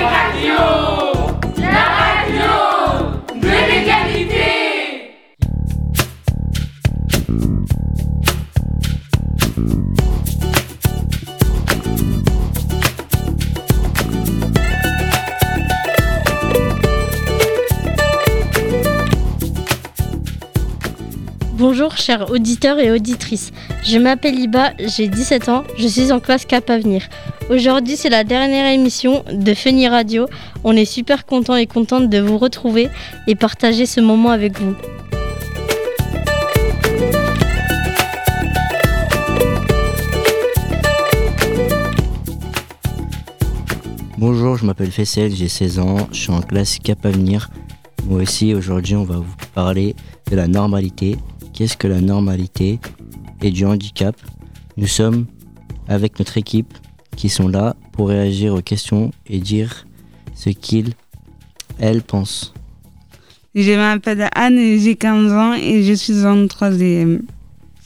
Radio, chers auditeurs et auditrices. Je m'appelle Iba, j'ai 17 ans, je suis en classe Cap Avenir. Aujourd'hui c'est la dernière émission de Funny Radio. On est super content et contente de vous retrouver et partager ce moment avec vous. Bonjour, je m'appelle Fessel, j'ai 16 ans, je suis en classe Cap Avenir. Moi aussi, aujourd'hui, on va vous parler de la normalité. Qu'est-ce que la normalité et du handicap Nous sommes avec notre équipe qui sont là pour réagir aux questions et dire ce qu'ils, elles pensent. Je m'appelle Anne, j'ai 15 ans et je suis en troisième.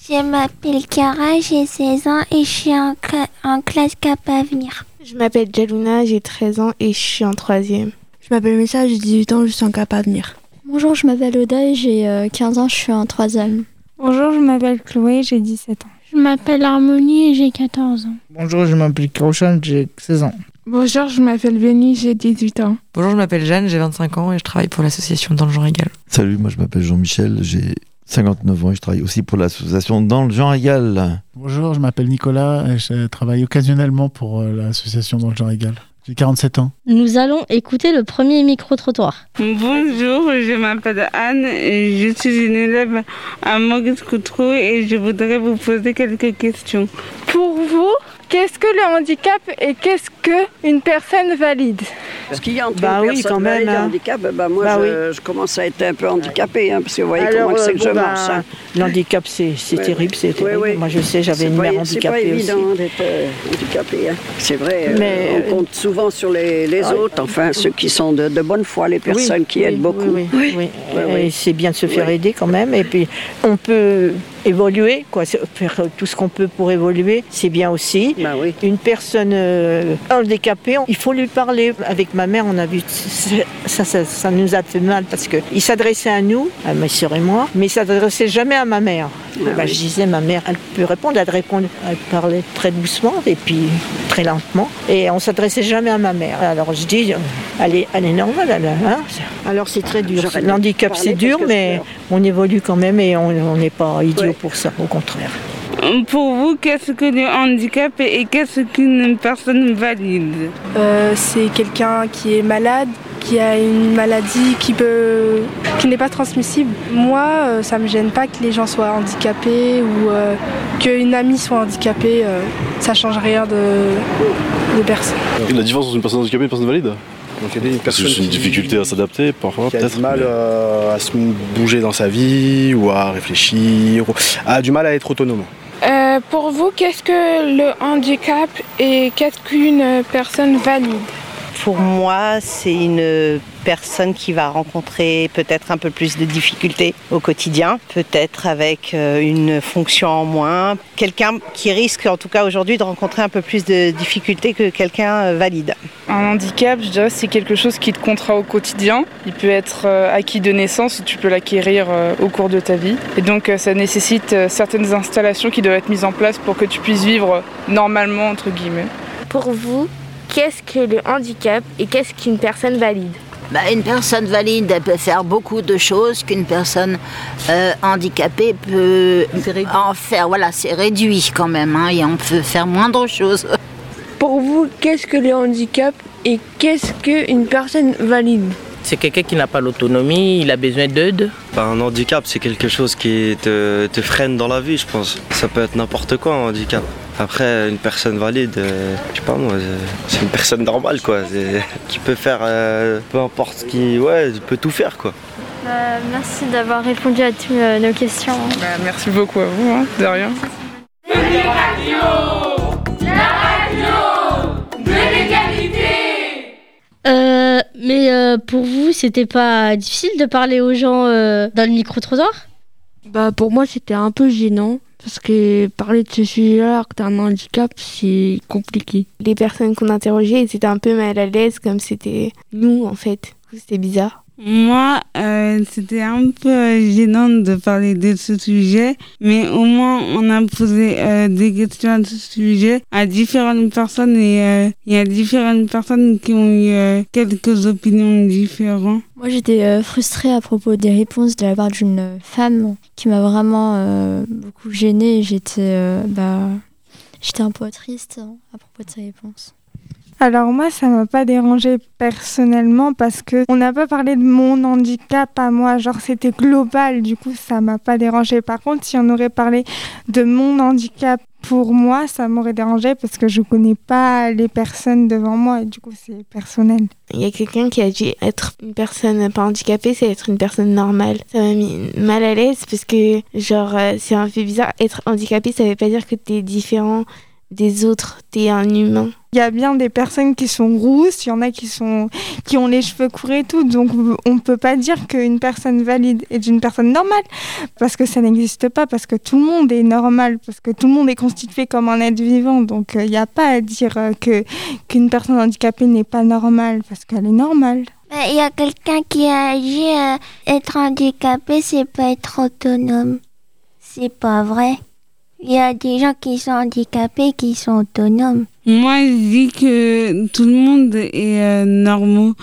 Je m'appelle Cara, j'ai 16 ans et je suis en, cla- en classe Cap Avenir. Je m'appelle Jaluna, j'ai 13 ans et je suis en troisième. Je m'appelle Messa, j'ai 18 ans, je suis en Cap Avenir. Bonjour, je m'appelle Oda, j'ai euh, 15 ans, je suis en troisième. Bonjour, je m'appelle Chloé, j'ai 17 ans. Je m'appelle Harmonie et j'ai 14 ans. Bonjour, je m'appelle Kroshan, j'ai 16 ans. Bonjour, je m'appelle Benny, j'ai 18 ans. Bonjour, je m'appelle Jeanne, j'ai 25 ans et je travaille pour l'association Dans le genre égal. Salut, moi je m'appelle Jean-Michel, j'ai 59 ans et je travaille aussi pour l'association Dans le genre égal. Bonjour, je m'appelle Nicolas et je travaille occasionnellement pour euh, l'association Dans le genre égal. J'ai 47 ans. Nous allons écouter le premier micro-trottoir. Bonjour, je m'appelle Anne et je suis une élève à Maurice Coutreau et je voudrais vous poser quelques questions. Pour vous, qu'est-ce que le handicap et qu'est-ce qu'une personne valide Parce qu'il y a entre bah une oui, personne quand même, valide et hein. handicap, bah moi Bah je, oui. je commence à être un peu handicapée, hein, parce que vous voyez Alors, comment c'est euh, que bon, je bah, marche. hein. L'handicap, c'est c'est Ouais, terrible, c'est terrible. ouais. Moi, je sais, j'avais C'est une mère C'est pas handicapée évident aussi. hein, d'être euh, handicapé. hein. C'est vrai, euh, Mais, on euh, compte souvent sur les, les ouais. autres, enfin ceux qui sont de, de bonne foi, les personnes Oui, qui oui, aident beaucoup. Oui, oui, c'est bien de se faire aider quand même. Et puis, on peut évoluer, quoi. Faire tout ce qu'on peut pour évoluer, c'est bien aussi. Bah oui. Une personne euh, handicapée, il faut lui parler. Avec ma mère, on a vu ça, ça, ça nous a fait mal parce que il s'adressait à nous, à ma sœur et moi, mais il s'adressait jamais à ma mère. Ah Bah, oui. Je disais, ma mère, elle peut répondre, elle répond, elle parlait très doucement et puis très lentement, et on s'adressait jamais à ma mère. Alors je dis, euh, elle est, elle est normale, elle, hein Alors c'est très dur. L'handicap c'est dur, mais on évolue quand même et on on n'est pas idiot Ouais. Pour ça, au contraire. Pour vous, qu'est-ce que le handicap et qu'est-ce qu'une personne valide? Euh, c'est quelqu'un qui est malade, qui a une maladie qui peut, qui n'est pas transmissible. Moi, euh, ça me gêne pas que les gens soient handicapés ou euh, qu'une amie soit handicapée. euh, ça change rien de, de personne. La différence entre une personne handicapée et une personne valide? Donc il y a une Parce que personne c'est une qui- difficulté à s'adapter parfois, qui a peut-être. du mal mais- euh, à se bouger dans sa vie ou à réfléchir, ou a du mal à être autonome. Euh, Pour vous, qu'est-ce que le handicap et qu'est-ce qu'une personne valide? Pour moi, c'est une personne qui va rencontrer peut-être un peu plus de difficultés au quotidien, peut-être avec euh, une fonction en moins, quelqu'un qui risque en tout cas aujourd'hui de rencontrer un peu plus de difficultés que quelqu'un euh, valide. Un handicap, je dirais, c'est quelque chose qui te comptera au quotidien. Il peut être euh, acquis de naissance ou tu peux l'acquérir au cours de ta vie. Et donc ça nécessite certaines installations qui doivent être mises en place pour que tu puisses vivre normalement, entre guillemets. Pour vous, qu'est-ce que le handicap et qu'est-ce qu'une personne valide Bah, une personne valide, elle peut faire beaucoup de choses qu'une personne euh, handicapée peut en faire. Voilà, c'est réduit quand même, hein, et on peut faire moindre chose. Pour vous, qu'est-ce que le handicap et qu'est-ce qu'une personne valide C'est quelqu'un qui n'a pas l'autonomie, il a besoin d'aide. Bah, un handicap, c'est quelque chose qui te, te freine dans la vie, je pense. Ça peut être n'importe quoi, un handicap. Après, une personne valide, euh, je sais pas moi, euh, c'est une personne normale, quoi. Qui peut faire euh, peu importe ce qui. Ouais, peut tout faire, quoi. Euh, merci d'avoir répondu à toutes euh, nos questions. Bah, merci beaucoup à vous, hein, de rien. La radio de l'égalité. Euh, mais euh, pour vous, c'était pas difficile de parler aux gens euh, dans le micro-trottoir? Bah pour moi c'était un peu gênant parce que parler de ce sujet-là, que t'as un handicap, c'est compliqué. Les personnes qu'on interrogeait, étaient un peu mal à l'aise, comme c'était nous en fait. C'était bizarre. Moi, euh, c'était un peu gênant de parler de ce sujet, mais au moins on a posé euh, des questions à ce sujet à différentes personnes et euh, il y a différentes personnes qui ont eu euh, quelques opinions différentes. Moi, j'étais euh, frustrée à propos des réponses de la part d'une femme qui m'a vraiment euh, beaucoup gênée. J'étais euh, bah, j'étais un peu triste hein, à propos de ses réponses. Alors moi, ça m'a pas dérangé personnellement parce que on n'a pas parlé de mon handicap à moi, genre c'était global, du coup ça m'a pas dérangé. Par contre, si on aurait parlé de mon handicap pour moi, ça m'aurait dérangé parce que je connais pas les personnes devant moi et du coup c'est personnel. Il y a quelqu'un qui a dit être une personne pas handicapée, c'est être une personne normale. Ça m'a mis mal à l'aise parce que, genre, euh, c'est un peu bizarre. Être handicapé, ça veut pas dire que t'es différent des autres, t'es un humain. Il y a bien des personnes qui sont rousses, il y en a qui sont qui ont les cheveux courts et tout, donc on peut pas dire qu'une personne valide est une personne normale parce que ça n'existe pas, parce que tout le monde est normal, parce que tout le monde est constitué comme un être vivant, donc il n'y a pas à dire euh, que qu'une personne handicapée n'est pas normale parce qu'elle est normale. Il y a quelqu'un qui a dit euh, être handicapé, c'est pas être autonome. C'est pas vrai. Il y a des gens qui sont handicapés qui sont autonomes. Moi, je dis que tout le monde est euh, normaux.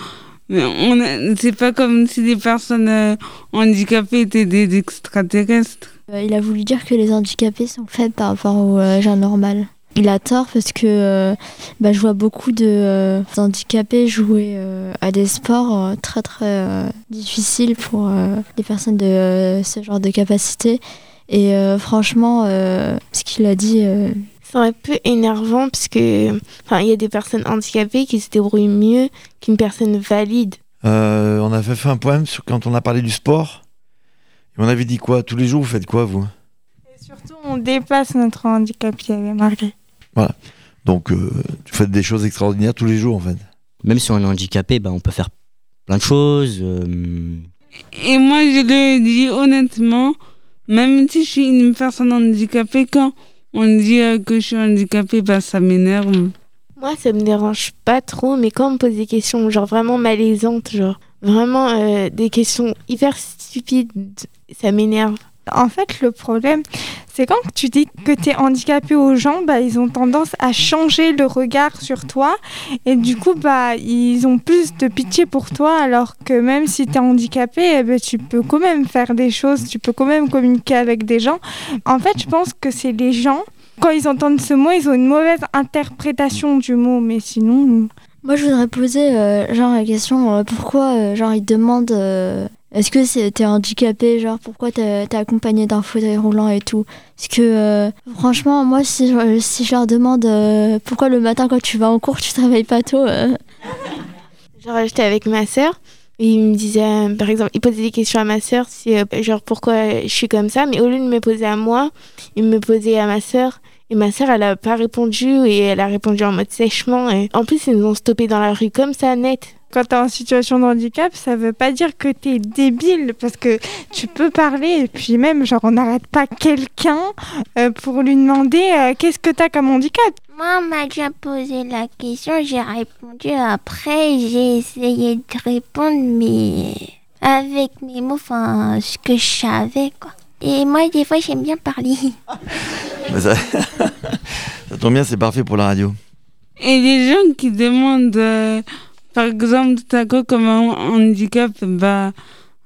Mais on c'est pas comme si les personnes euh, handicapées étaient des extraterrestres. Euh, il a voulu dire que les handicapés sont faibles par rapport aux euh, gens normaux. Il a tort parce que euh, bah, je vois beaucoup de euh, handicapés jouer euh, à des sports euh, très très euh, difficiles pour euh, les personnes de euh, ce genre de capacité. Et euh, franchement, euh, ce qu'il a dit, euh, C'est un peu énervant parce que, enfin, il y a des personnes handicapées qui se débrouillent mieux qu'une personne valide. Euh, on avait fait un poème sur quand on a parlé du sport. Et on avait dit quoi? Tous les jours, vous faites quoi, vous? Surtout, on dépasse notre handicap, il y avait marqué. Voilà. Donc, euh, tu fais des choses extraordinaires tous les jours, en fait. Même si on est handicapé, bah, on peut faire plein de choses. euh, Et moi, je le dis honnêtement, même si je suis une personne handicapée, quand on dit euh, que je suis handicapée, bah, ça m'énerve. Moi, ça me dérange pas trop, mais quand on me pose des questions, genre vraiment malaisantes, genre vraiment euh, des questions hyper stupides, ça m'énerve. En fait, le problème, c'est quand tu dis que tu es handicapé aux gens, bah, ils ont tendance à changer le regard sur toi. Et du coup, bah, ils ont plus de pitié pour toi, alors que même si tu es handicapé, eh ben, tu peux quand même faire des choses, tu peux quand même communiquer avec des gens. En fait, je pense que c'est les gens, quand ils entendent ce mot, ils ont une mauvaise interprétation du mot. Mais sinon. Moi, je voudrais poser euh, genre la question euh, pourquoi euh, genre ils demandent est-ce que c'est- t'es handicapé genre pourquoi t'es accompagné d'un fauteuil roulant et tout? Parce que euh, franchement moi si si je leur demande euh, pourquoi le matin quand tu vas en cours tu travailles pas tôt euh, Genre, j'étais avec ma sœur. Il me disait, euh, par exemple, il posait des questions à ma sœur, euh, genre pourquoi je suis comme ça, mais au lieu de me poser à moi, il me posait à ma sœur. Et ma sœur, elle a pas répondu et elle a répondu en mode sèchement. Et en plus, ils nous ont stoppé dans la rue comme ça, net. Quand tu es en situation de handicap, ça veut pas dire que tu es débile parce que tu peux parler et puis même genre on n'arrête pas quelqu'un euh, pour lui demander euh, qu'est-ce que tu as comme handicap? Moi, on m'a déjà posé la question, j'ai répondu. Après, j'ai essayé de répondre, mais avec mes mots, enfin, ce que je savais, quoi. Et moi, des fois, j'aime bien parler. Ça... ça tombe bien, c'est parfait pour la radio. Et les gens qui demandent, euh, par exemple, tout à coup, comme un handicap, bah,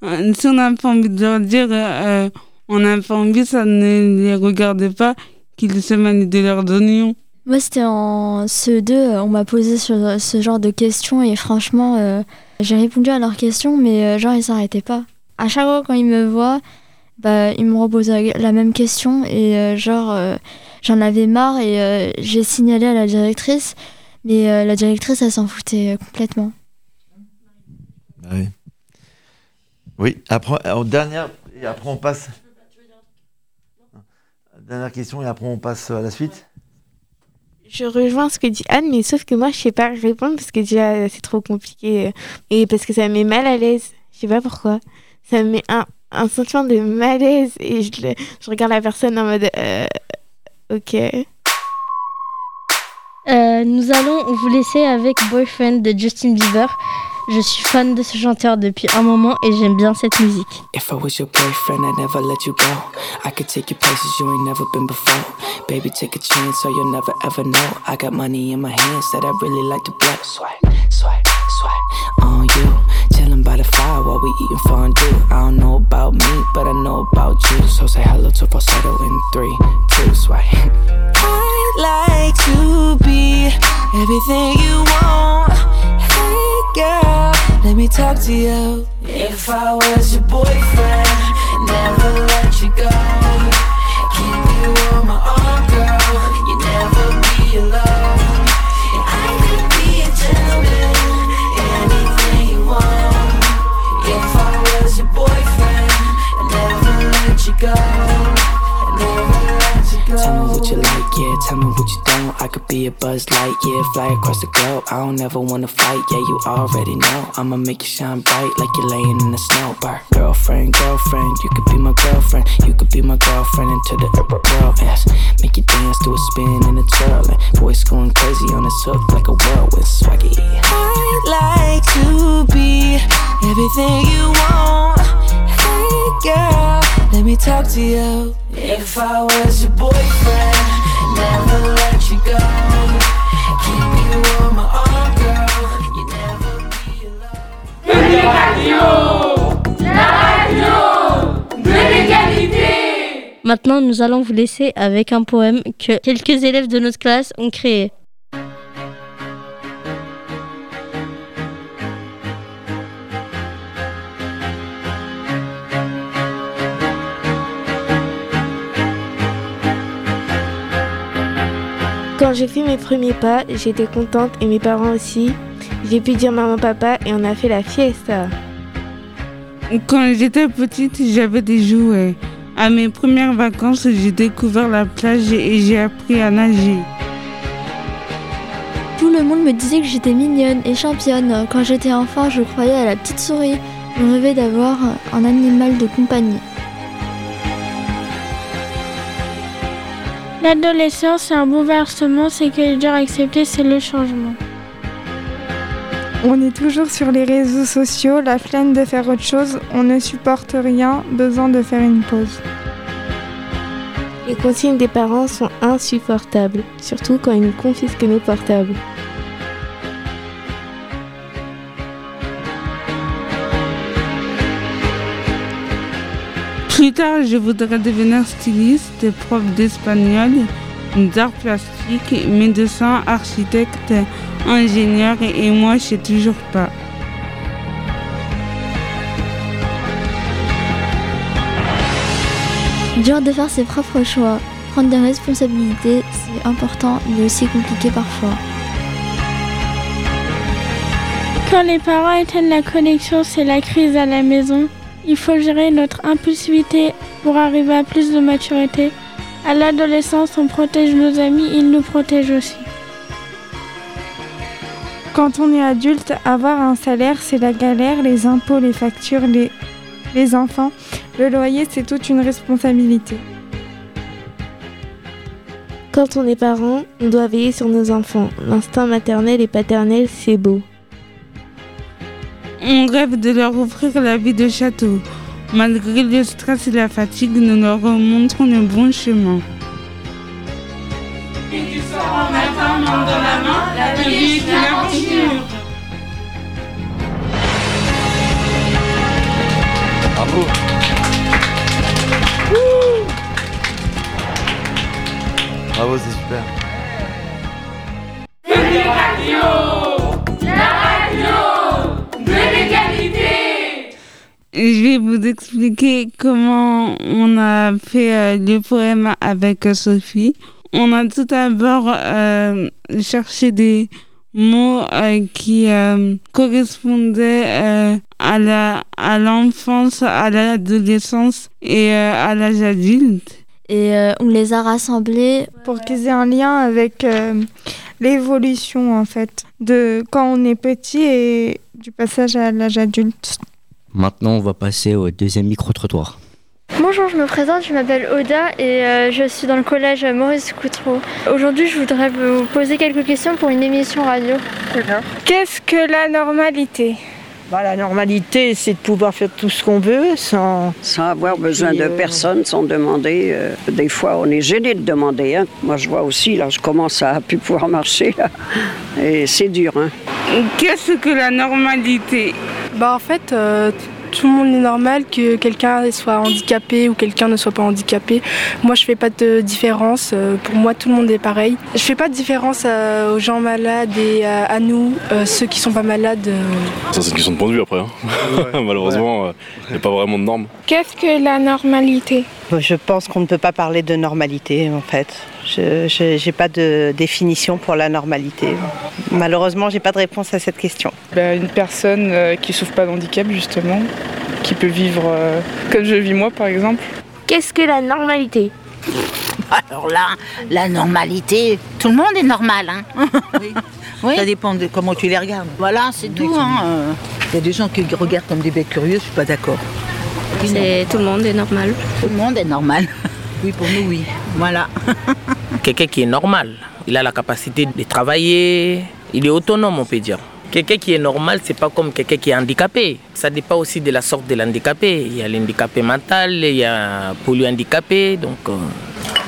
euh, si on n'a pas envie de leur dire, euh, on n'a pas envie, ça ne les regarde pas, qu'ils se manient de leurs oignons. moi c'était en CE2 euh, on m'a posé ce, ce genre de questions et franchement euh, j'ai répondu à leurs questions mais euh, genre ils s'arrêtaient pas à chaque fois quand ils me voient bah ils me reposent la même question et euh, genre euh, j'en avais marre et euh, j'ai signalé à la directrice mais euh, la directrice elle s'en foutait euh, complètement Ah oui. Oui, après, alors, dernière, et après on passe. Dernière question et après on passe à la suite. Je rejoins ce que dit Anne, mais sauf que moi, je sais pas répondre parce que déjà, c'est trop compliqué. Et parce que ça me met mal à l'aise. Je sais pas pourquoi. Ça me met un, un sentiment de malaise et je, le- je regarde la personne en mode euh, ok. Euh, nous allons vous laisser avec Boyfriend de Justin Bieber. Je suis fan de ce chanteur depuis un moment et j'aime bien cette musique. If I was your boyfriend, I'd never let you go. I could take you places you ain't never been before. Baby, take a chance, so you'll never ever know. I got money in my hands that I really like to blow. Swipe, swipe, swipe on you. By the fire while we eating fondue. I don't know about me, but I know about you. So say hello to falsetto in three, two. I'd like to be everything you want. Hey girl, let me talk to you. If I was your boyfriend, never let you go. Be a buzz light, yeah, fly across the globe. I don't ever wanna fight, yeah, you already know. I'ma make you shine bright like you're laying in the snow. Bar. Girlfriend, girlfriend, you could be my girlfriend. You could be my girlfriend into the world, yes. Make you dance to a spin and a twirl. And voice going crazy on this hook like a whirlwind swaggy. I'd like to be everything you want. Hey girl, let me talk to you. If I was your boyfriend, never let you go. Keep you on my arm, girl. You never be alone. Venez Radio La radio de l'égalité Maintenant, nous allons vous laisser avec un poème que quelques élèves de notre classe ont créé. Quand j'ai fait mes premiers pas, j'étais contente et mes parents aussi. J'ai pu dire maman papa et on a fait la fiesta. Quand j'étais petite, j'avais des jouets. À mes premières vacances, j'ai découvert la plage et j'ai appris à nager. Tout le monde me disait que j'étais mignonne et championne. Quand j'étais enfant, je croyais à la petite souris. Je rêvais d'avoir un animal de compagnie. L'adolescence, c'est un bouleversement, c'est que est dur à accepter, c'est le changement. On est toujours sur les réseaux sociaux, la flemme de faire autre chose, on ne supporte rien, besoin de faire une pause. Les consignes des parents sont insupportables, surtout quand ils nous confisquent nos portables. Plus tard, je voudrais devenir styliste, prof d'espagnol, d'art plastique, médecin, architecte, ingénieur et moi, je sais toujours pas. Dur de faire ses propres choix. Prendre des responsabilités, c'est important, mais aussi compliqué parfois. Quand les parents éteignent la connexion, c'est la crise à la maison. Il faut gérer notre impulsivité pour arriver à plus de maturité. À l'adolescence, on protège nos amis, ils nous protègent aussi. Quand on est adulte, avoir un salaire, c'est la galère, les impôts, les factures, les, les enfants. Le loyer, c'est toute une responsabilité. Quand on est parent, on doit veiller sur nos enfants. L'instinct maternel et paternel, c'est beau. On rêve de leur offrir la vie de château. Malgré le stress et la fatigue, nous leur montrons le bon chemin. Et tu seras matin, main dans la main, la vie est une aventure. Bravo. Bravo, c'est super. Venez Radio Je vais vous expliquer comment on a fait euh, le poème avec euh, Sophie. On a tout d'abord euh, cherché des mots qui correspondaient à la à l'enfance, à l'adolescence et à l'âge adulte. Et on les a rassemblés pour qu'ils aient un lien avec l'évolution en fait de quand on est petit et du passage à l'âge adulte. Maintenant, on va passer au deuxième micro-trottoir. Bonjour, je me présente, je m'appelle Oda et euh, je suis dans le collège Maurice Coutreau. Aujourd'hui, je voudrais vous poser quelques questions pour une émission radio. Qu'est-ce que la normalité? Bah, la normalité, c'est de pouvoir faire tout ce qu'on veut sans... Sans avoir besoin Puis, de euh, personne, sans demander. euh, des fois, on est gêné de demander. hein. Moi, je vois aussi, là, je commence à plus pouvoir marcher. là. Et c'est dur. Hein. Qu'est-ce que la normalité? Bah en fait, euh, tout le monde est normal que quelqu'un soit handicapé ou quelqu'un ne soit pas handicapé. Moi, je fais pas de différence. Euh, Pour moi, tout le monde est pareil. Je fais pas de différence euh, aux gens malades et euh, à nous, ceux qui sont pas malades. Ça, c'est une question de point de vue après. hein. Malheureusement, il n'y a pas vraiment de normes. Qu'est-ce que la normalité? Je pense qu'on ne peut pas parler de normalité en fait. Je n'ai pas de définition pour la normalité. Malheureusement, j'ai pas de réponse à cette question. Ben, une personne euh, qui souffre pas d'handicap justement, qui peut vivre euh, comme je vis moi par exemple. Qu'est-ce que la normalité? Alors là, la normalité, tout le monde est normal. Hein oui. Ça dépend de comment tu les regardes. Voilà, c'est tout. Hein. euh. Il y a des gens qui regardent comme des bêtes curieux, je suis pas d'accord. C'est tout le monde est normal. Tout le monde est normal. Oui, pour nous, oui. Voilà. Quelqu'un qui est normal, il a la capacité de travailler, il est autonome, on peut dire. Quelqu'un qui est normal, c'est pas comme quelqu'un qui est handicapé. Ça dépend aussi de la sorte de l'handicapé. Il y a l'handicapé mental, il y a polyhandicapé, donc. euh,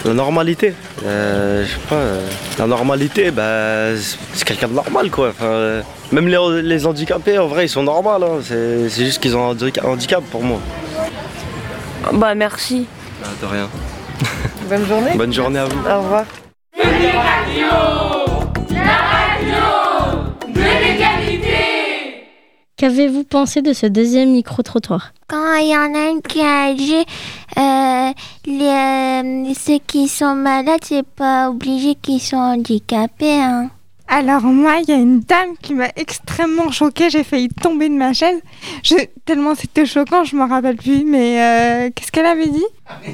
La normalité, euh, je sais pas, euh, la normalité, bah, c'est- quelqu'un de normal quoi. Enfin, même les, les handicapés, en vrai, ils sont normaux. hein. C'est c'est juste qu'ils ont un handica- handicap pour moi. Bah merci. Ah, de rien. Bonne journée. Bonne journée à vous. Au revoir. Qu'avez-vous pensé de ce deuxième micro-trottoir? Quand il y en a une qui est âgée, euh, les, euh, ceux qui sont malades, c'est pas obligé qu'ils sont handicapés. Hein. Alors moi, il y a une dame qui m'a extrêmement choquée. J'ai failli tomber de ma chaise. Je, tellement c'était choquant, je me rappelle plus. Mais euh, qu'est-ce qu'elle avait dit? Non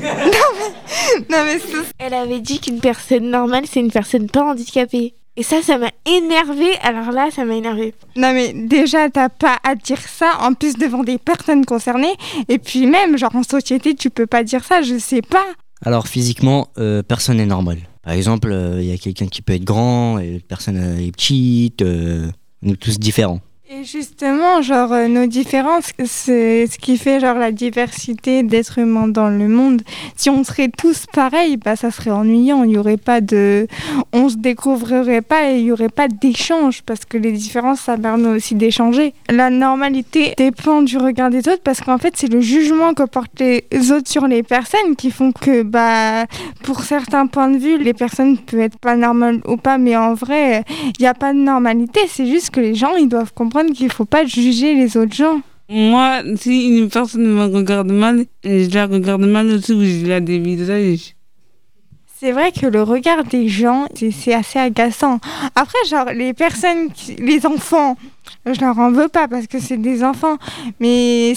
mais, non, mais c'est- Elle avait dit qu'une personne normale, c'est une personne pas handicapée. Et ça, ça m'a énervé. Alors là, ça m'a énervé. non mais déjà, t'as pas à dire ça. En plus devant des personnes concernées. Et puis même, genre en société, tu peux pas dire ça. Je sais pas. Alors physiquement, euh, personne n'est normal. Par exemple, euh, il y a quelqu'un qui peut être grand et personne euh, est petite. euh, on est tous différents. Et justement, genre, euh, nos différences, c'est ce qui fait, genre, la diversité d'êtres humains dans le monde. Si on serait tous pareils, bah, ça serait ennuyant. Il n'y aurait pas de... On se découvrirait pas et il n'y aurait pas d'échange parce que les différences, ça permet aussi d'échanger. La normalité dépend du regard des autres parce qu'en fait, c'est le jugement que portent les autres sur les personnes qui font que, bah, pour certains points de vue, les personnes peuvent être pas normales ou pas, mais en vrai, il n'y a pas de normalité. C'est juste que les gens, ils doivent comprendre qu'il faut pas juger les autres gens. Moi, si une personne me regarde mal, je la regarde mal aussi ou je la dévisage. C'est vrai que le regard des gens, c'est- assez agaçant. Après, genre, les personnes, qui- les enfants, je leur en veux pas parce que c'est des enfants. Mais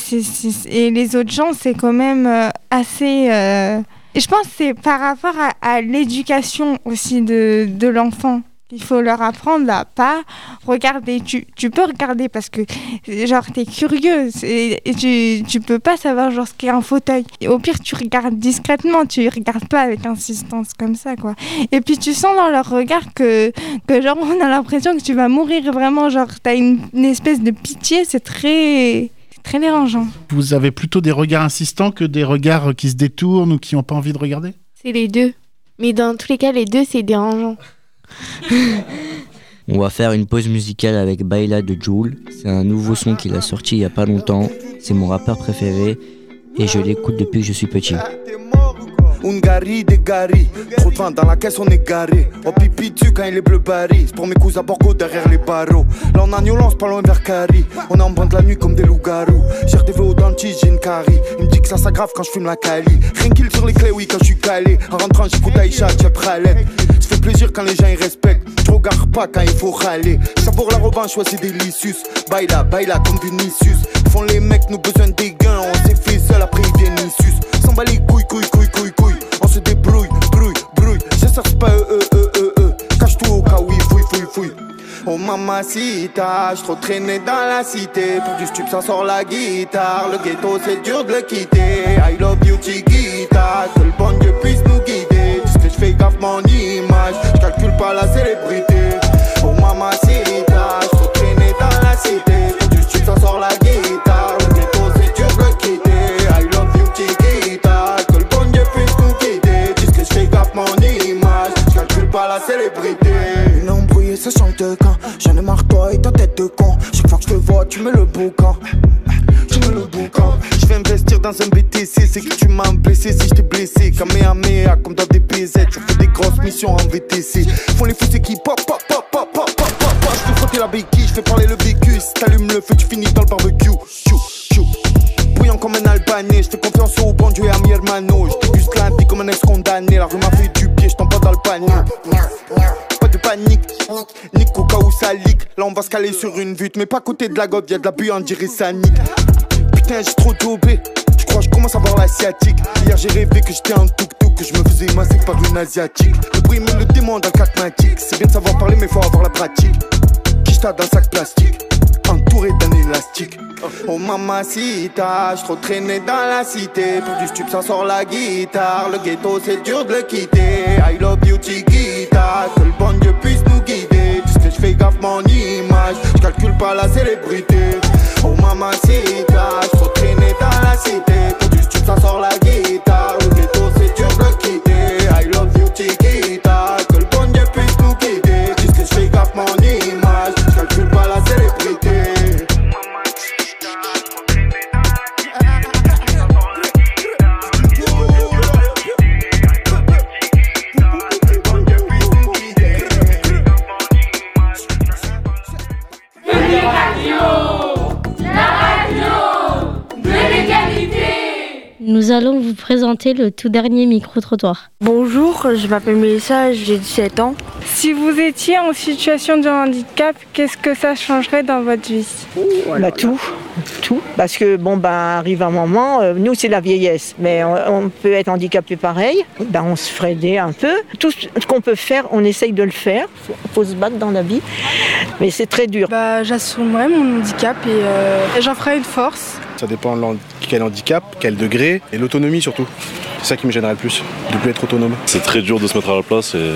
et les autres gens, c'est quand même euh, assez. euh, Et je pense que c'est par rapport à, à l'éducation aussi de, de l'enfant. Il faut leur apprendre à pas regarder. Tu, tu peux regarder parce que, genre, t'es curieux c'est- et tu, tu peux pas savoir, genre, ce qu'est un fauteuil. Et au pire, tu regardes discrètement, tu regardes pas avec insistance comme ça, quoi. Et puis, tu sens dans leur regard que, que genre, on a l'impression que tu vas mourir vraiment, genre, t'as une, une espèce de pitié, c'est très, c'est très dérangeant. Vous avez plutôt des regards insistants que des regards qui se détournent ou qui n'ont pas envie de regarder? C'est les deux. Mais dans tous les cas, les deux, c'est dérangeant. On va faire une pause musicale avec Baila de Joule. C'est un nouveau son qu'il a sorti il y a pas longtemps. C'est mon rappeur préféré et je l'écoute depuis que je suis petit. Ungari des Gary, trop de vin dans la caisse on est garé. Oh pipi dessus quand il est bleu Paris, c'est pour mes cousins Borgo derrière les barreaux. Là on a Nolans, pas loin vers Cari. On est en bande la nuit comme des loups-garous. J'ai des au dentiste, j'ai une carie. Il me dit que ça s'aggrave quand je fume la cali. Tranquille sur les clés, oui, quand je suis calé. En rentrant, j'écoute Aïcha, Tchep quand les gens ils respectent. Je regarde pas quand il faut râler. Pour la revanche, c'est délicieux. Baila, baila comme Vinicius. Font les mecs, nous besoin des gains. On s'est fait seul, après ils viennent Nissus. S'en bat les couilles, couilles, couilles, couilles. On se débrouille, brouille, brouille. Je cherche pas eux, eux, eux, eux, eux. Cache tout au cas où il fouille, fouille, fouille. Oh mamacita, je trop traîné dans la cité. Pour du stup, ça sort la guitare. Le ghetto, c'est dur de le quitter. I love Chiquita. Que le bon Dieu puisse gaffe mon image. Je calcule pas la célébrité. Oh mamacita, je trop traîné dans la cité. Pour du stup, ça sort la guitare. Le ghetto, c'est dur de quitter. I love you, Chiquita. Que le bon Dieu puisse nous. Tout ce que je gaffe mon image. Je calcule pas la célébrité. Une embrouillée, ça change de camp. J'en ai marre, toi et ta tête de con. Chaque fois que je te vois, tu mets le boucan. Je vais investir dans un BTC. C'est que tu m'as blessé si je t'ai blessé? Kamehameha, comme dans des PZ. Je fais des grosses missions en VTC. Font les fous, c'est qui? Pop, pop, pop, pop, pop, pop, pop. Je fais frotter la béquille, je fais parler le vécu. Si t'allumes le feu, tu finis dans le barbecue. Chou, chou. Bouillant comme un albanais, je fais confiance au bon Dieu et à mi hermano. Je déguste la vie comme un ex-condamné. La rue m'a fait du pied, je pas dans le panier. Pas de panique, nique au cas où ça. Là on va se caler sur une vue, mais pas à côté de la gobe, y'a de la buée, on dirait ça nique. Putain, j'ai trop dobé. Tu crois, je commence à voir l'asiatique? Hier j'ai rêvé que j'étais un tuk-tuk, que je me faisais masser par une asiatique. Le bruit me le démon dans le catmatique. C'est bien de savoir parler, mais faut avoir la pratique. Quiche-ta d'un sac plastique, entouré d'un élastique. Oh mamacita, je trop traîné dans la cité. Pour du stup, ça sort la guitare. Le ghetto, c'est dur de le quitter. I love you, Chiquita. Que le bon Dieu puisse nous guider. Tout ce que je fais gaffe mon image. Je calcule pas la célébrité. Oh mamacita, trop traîné dans la cité. Pour du stup, ça sort la guitare. Nous allons vous présenter le tout dernier micro-trottoir. Bonjour, je m'appelle Mélissa, j'ai 17 ans. Si vous étiez en situation de handicap, qu'est-ce que ça changerait dans votre vie? Bah, tout, tout. Parce que bon, bah, arrive un moment, euh, nous c'est la vieillesse, mais on, on peut être handicapé pareil. Bah, on se ferait aider un peu. Tout ce qu'on peut faire, on essaye de le faire. Faut, faut se battre dans la vie, mais c'est très dur. Bah, J'assumerai mon handicap et euh, j'en ferai une force. Ça dépend de quel handicap, quel degré et l'autonomie surtout. C'est ça qui me gênerait le plus, de plus être autonome. C'est très dur de se mettre à la place et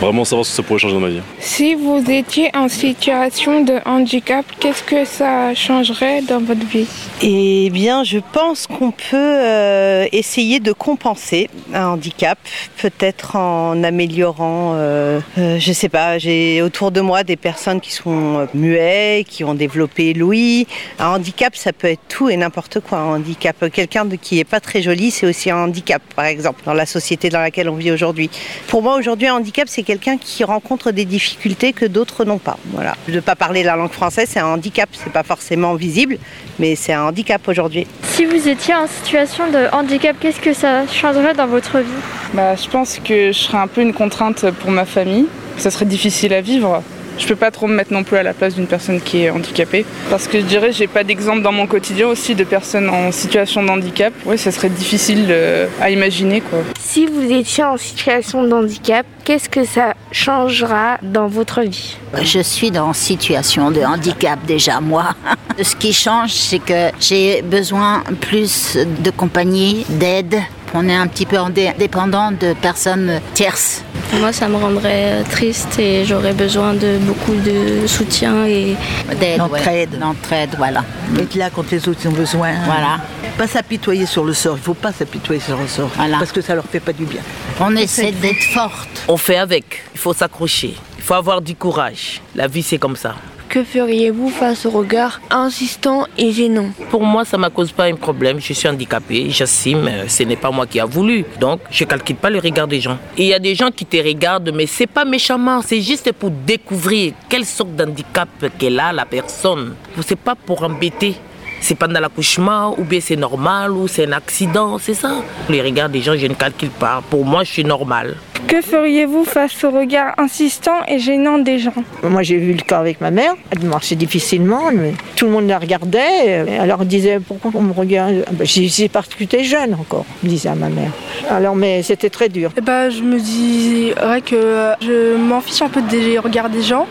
vraiment savoir ce que ça pourrait changer dans ma vie. Si vous étiez en situation de handicap, qu'est-ce que ça changerait dans votre vie? Eh bien, je pense qu'on peut euh, essayer de compenser un handicap, peut-être en améliorant, euh, euh, je sais pas, j'ai autour de moi des personnes qui sont muets, qui ont développé l'ouïe. Un handicap, ça peut être tout et n'importe quoi. Un handicap, quelqu'un de- qui est pas très joli, c'est aussi un handicap, par exemple, dans la société dans laquelle on vit aujourd'hui. Pour moi, aujourd'hui, un handicap, c'est quelqu'un qui rencontre des difficultés que d'autres n'ont pas. Voilà. De ne pas parler la langue française, c'est un handicap. C'est pas forcément visible, mais c'est un handicap aujourd'hui. Si vous étiez en situation de handicap, qu'est-ce que ça changerait dans votre vie? Bah, je pense que je serais un peu une contrainte pour ma famille. Ça serait difficile à vivre. Je peux pas trop me mettre non plus à la place d'une personne qui est handicapée. Parce que je dirais, j'ai pas d'exemple dans mon quotidien aussi de personnes en situation de handicap. Ouais, ça serait difficile euh, à imaginer quoi. Si vous étiez en situation de handicap, qu'est-ce que ça changera dans votre vie? Je suis dans situation de handicap déjà, moi. Ce qui change, c'est que j'ai besoin plus de compagnie, d'aide. On est un petit peu dépendant de personnes tierces. Moi, ça me rendrait triste et j'aurais besoin de beaucoup de soutien et D'aide, D'entraide. D'entraide, voilà. Être là quand les autres ont besoin. Voilà. Pas s'apitoyer sur le sort. Il faut pas s'apitoyer sur le sort. Parce que ça leur fait pas du bien. On essaie d'être forte. On fait avec, il faut s'accrocher, il faut avoir du courage. La vie c'est comme ça. Que feriez-vous face au regard insistant et gênant Pour moi, ça ne cause pas un problème. Je suis handicapé, j'assume, euh, ce n'est pas moi qui a voulu. Donc, je ne calcule pas le regard des gens. Il y a des gens qui te regardent, mais c'est pas méchamment, c'est juste pour découvrir quelle sorte d'handicap qu'elle a, la personne. C'est pas pour embêter. C'est pendant l'accouchement, ou bien c'est normal, ou c'est un accident, c'est ça. Les regards des gens, je ne calcule pas. Pour moi, je suis normal. Que feriez-vous face au regard insistant et gênant des gens? Moi, j'ai vu le cas avec ma mère. Elle marchait difficilement, mais tout le monde la regardait. Alors, elle disait Pourquoi on me regarde? Ah ben, J'ai parce que jeune encore, disait à ma mère. Alors, mais c'était très dur. Eh ben, je me dirais que je m'en fiche un peu des regards des gens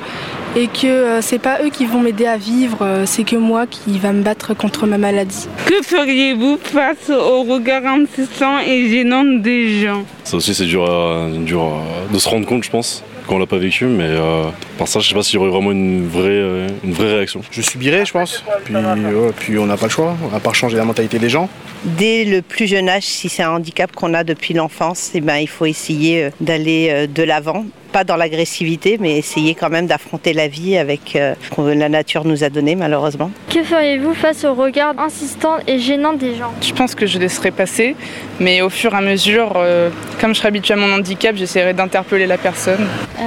et que euh, c'est pas eux qui vont m'aider à vivre, euh, c'est que moi qui va me battre contre ma maladie. Que feriez-vous face au regard insistant et gênant des gens? Ça aussi, c'est dur, à- dur à- de se rendre compte, je pense, quand on l'a pas vécu, mais euh, par ça, je sais pas s'il y aurait vraiment une vraie, euh, une vraie réaction. Je subirais, je pense. Puis, ouais, puis on n'a pas le choix, à part changer la mentalité des gens. Dès le plus jeune âge, si c'est un handicap qu'on a depuis l'enfance, eh ben, il faut essayer euh, d'aller euh, de l'avant. Pas dans l'agressivité, mais essayer quand même d'affronter la vie avec euh, ce que la nature nous a donné malheureusement. Que feriez-vous face au regard insistant et gênant des gens? Je pense que je laisserai passer, mais au fur et à mesure, euh, comme je serai habituée à mon handicap, j'essaierai d'interpeller la personne.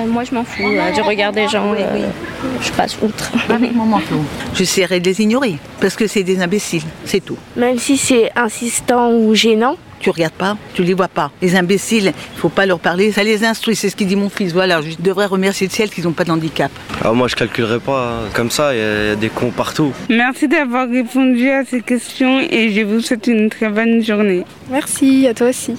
moi, je m'en fous euh, du regard des gens. euh, je passe outre. J'essaierai de les ignorer parce que c'est des imbéciles, c'est tout. Même si c'est insistant ou gênant. Tu regardes pas, tu les vois pas. Les imbéciles, il faut pas leur parler, ça les instruit, c'est ce qu'il dit mon fils. Voilà, je devrais remercier le ciel qu'ils n'ont pas de handicap. Ah, moi, je calculerai pas. hein. Comme ça, il y, y a des cons partout. Merci d'avoir répondu à ces questions et je vous souhaite une très bonne journée. Merci, à toi aussi.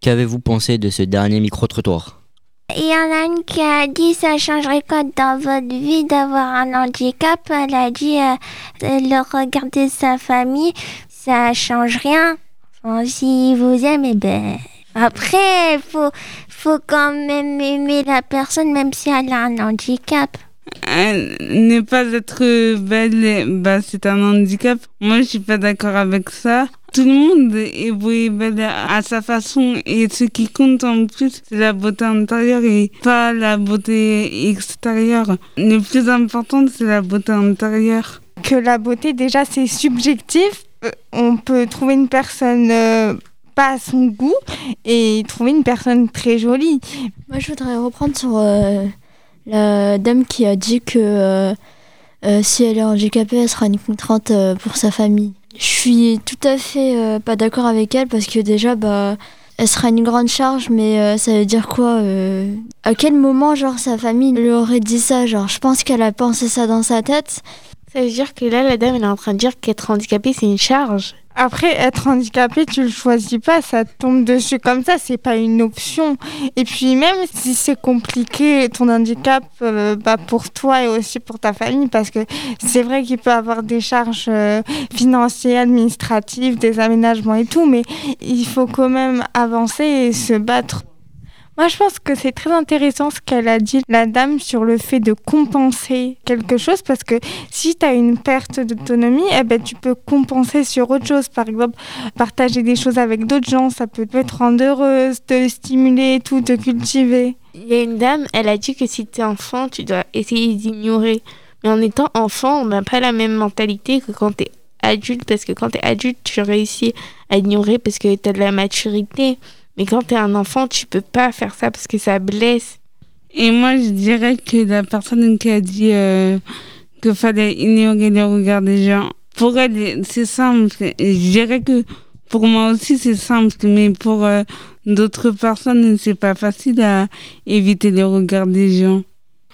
Qu'avez-vous pensé de ce dernier micro-trottoir? Il y en a une qui a dit ça changerait quoi dans votre vie d'avoir un handicap? Elle a dit euh, le regard de sa famille, ça change rien. Enfin, si vous aime, eh ben. Après, faut, faut quand même aimer la personne, même si elle a un handicap. Euh, ne pas être belle, bah, c'est un handicap. Moi, je suis pas d'accord avec ça. Tout le monde est beau et belle à sa façon et ce qui compte en plus, c'est la beauté intérieure et pas la beauté extérieure. Le plus important, c'est la beauté intérieure. que la beauté, déjà, c'est subjectif. Euh, on peut trouver une personne euh, pas à son goût et trouver une personne très jolie. Moi, je voudrais reprendre sur euh, la dame qui a dit que euh, euh, si elle est handicapée, elle sera une contrainte euh, pour sa famille. Je suis tout à fait euh, pas d'accord avec elle parce que déjà, bah, elle sera une grande charge, mais euh, ça veut dire quoi euh, À quel moment, genre, sa famille lui aurait dit ça? Genre, je pense qu'elle a pensé ça dans sa tête. Ça veut dire que là, la dame, elle est en train de dire qu'être handicapé, c'est une charge. Après, être handicapé, tu le choisis pas, ça tombe dessus comme ça, c'est pas une option. Et puis même si c'est compliqué, ton handicap, euh, bah, pour toi et aussi pour ta famille, parce que c'est vrai qu'il peut avoir des charges euh, financières, administratives, des aménagements et tout, mais il faut quand même avancer et se battre. Moi, je pense que c'est très intéressant ce qu'elle a dit, la dame, sur le fait de compenser quelque chose, parce que si tu as une perte d'autonomie, eh ben, tu peux compenser sur autre chose. Par exemple, partager des choses avec d'autres gens, ça peut te rendre heureuse, te stimuler, tout, te cultiver. Il y a une dame, elle a dit que si tu es enfant, tu dois essayer d'ignorer. Mais en étant enfant, on n'a pas la même mentalité que quand tu es adulte, parce que quand tu es adulte, tu réussis à ignorer parce que tu as de la maturité. Mais quand tu es un enfant, tu peux pas faire ça parce que ça blesse. Et moi, je dirais que la personne qui a dit euh, qu'il fallait ignorer le regard des gens, pour elle, c'est simple. Et je dirais que pour moi aussi, c'est simple, mais pour euh, d'autres personnes, c'est pas facile à éviter le regard des gens.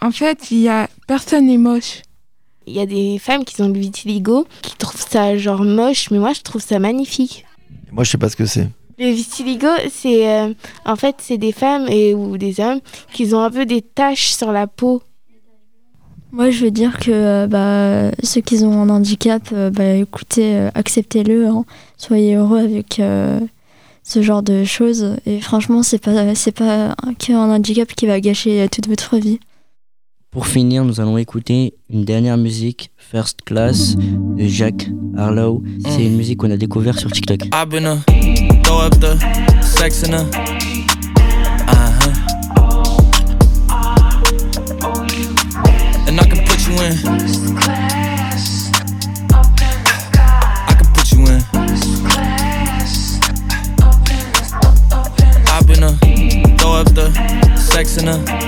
En fait, il y a personne n'est moche. Il y a des femmes qui ont le vitiligo qui trouvent ça genre moche, mais moi je trouve ça magnifique. Moi, je sais pas ce que c'est. Le vitiligo, c'est euh, en fait c'est des femmes et ou des hommes qui ont un peu des taches sur la peau. Moi, je veux dire que euh, bah, ceux qui ont un handicap, euh, bah, écoutez, acceptez-le. hein. Soyez heureux avec ce genre de choses. Et franchement, c'est pas, c'est pas qu'un handicap qui va gâcher toute votre vie. Pour finir, nous allons écouter une dernière musique, First Class, de Jacques Harlow. C'est une musique qu'on a découvert sur TikTok. I can put you in. Sex in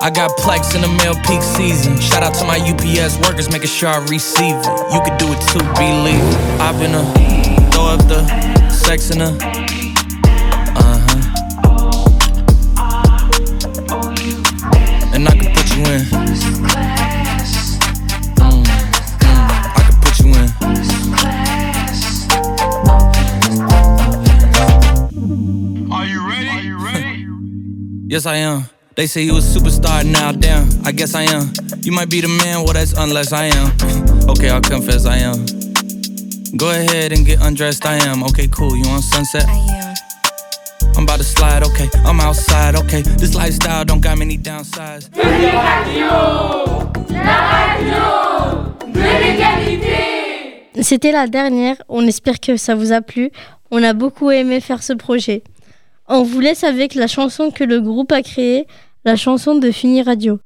I got plex in the mail peak season. Shout out to my UPS workers, making sure I receive it. You could do it too, believe. I've been a throw up the sex in a. Huh. And I can put you in. Mm. I can put you in. Are you ready? Are you ready? Yes, I am. They say you a superstar now, damn. I guess I am. You might be the man, well, that's unless I am. okay, I'll confess I am. Go ahead and get undressed, I am. Okay, cool. You on sunset? I am. I'm about to slide, okay. I'm outside, okay. This lifestyle don't got many downsides. C'était la dernière, on espère que ça vous a plu. On a beaucoup aimé faire ce projet. On vous laisse avec la chanson que le groupe a créée, la chanson de Fini Radio.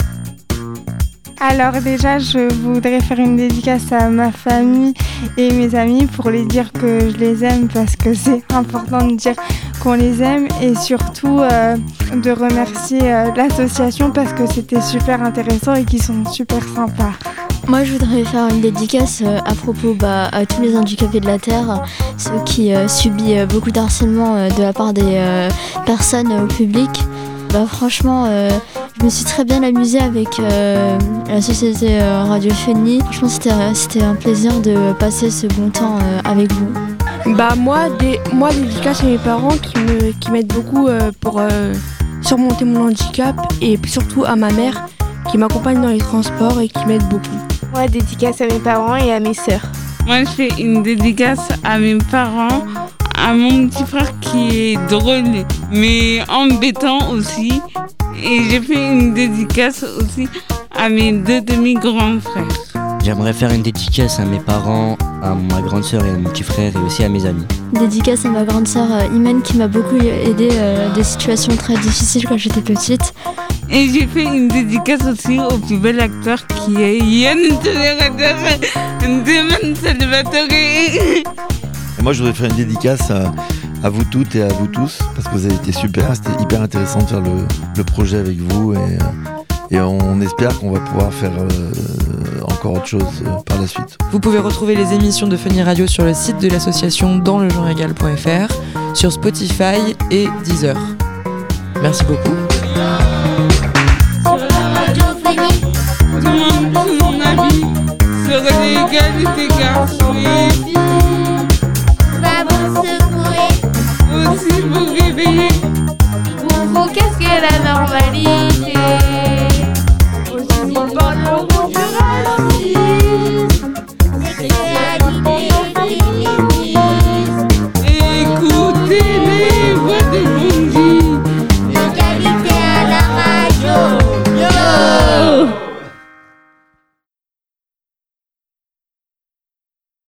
Alors déjà, je voudrais faire une dédicace à ma famille et mes amis pour les dire que je les aime parce que c'est important de dire qu'on les aime et surtout euh, de remercier euh, l'association parce que c'était super intéressant et qu'ils sont super sympas. Moi, je voudrais faire une dédicace euh, à propos bah, à tous les handicapés de la Terre, ceux qui euh, subissent beaucoup d'harcèlement de la part des euh, personnes au public. Bah, franchement, euh, je me suis très bien amusée avec euh, la société euh, Radio Feni. Franchement, c'était, c'était un plaisir de passer ce bon temps euh, avec vous. Bah moi, des, moi dédicace à mes parents qui me qui m'aident beaucoup euh, pour euh, surmonter mon handicap et puis surtout à ma mère qui m'accompagne dans les transports et qui m'aide beaucoup. Moi, dédicace à mes parents et à mes sœurs. Moi, je fais une dédicace à mes parents, à mon petit frère qui est drôle, mais embêtant aussi. Et j'ai fait une dédicace aussi à mes deux demi-grands frères. J'aimerais faire une dédicace à mes parents, à ma grande sœur et à mon petit frère et aussi à mes amis. Dédicace à ma grande sœur euh, Imen qui m'a beaucoup aidé euh, des situations très difficiles quand j'étais petite. Et j'ai fait une dédicace aussi au plus bel acteur qui est Yann Salvatore. Et moi, je voudrais faire une dédicace à, à vous toutes et à vous tous, parce que vous avez été super. C'était hyper intéressant de faire le, le projet avec vous. Et, euh, et on espère qu'on va pouvoir faire euh, encore autre chose euh, par la suite. Vous pouvez retrouver les émissions de Funny Radio sur le site de l'association dans le genreégal.fr, sur Spotify et Deezer. Merci beaucoup. Mon ami sur l'égalité. Nasıl bu gibi Bu bu kez gelen ambarike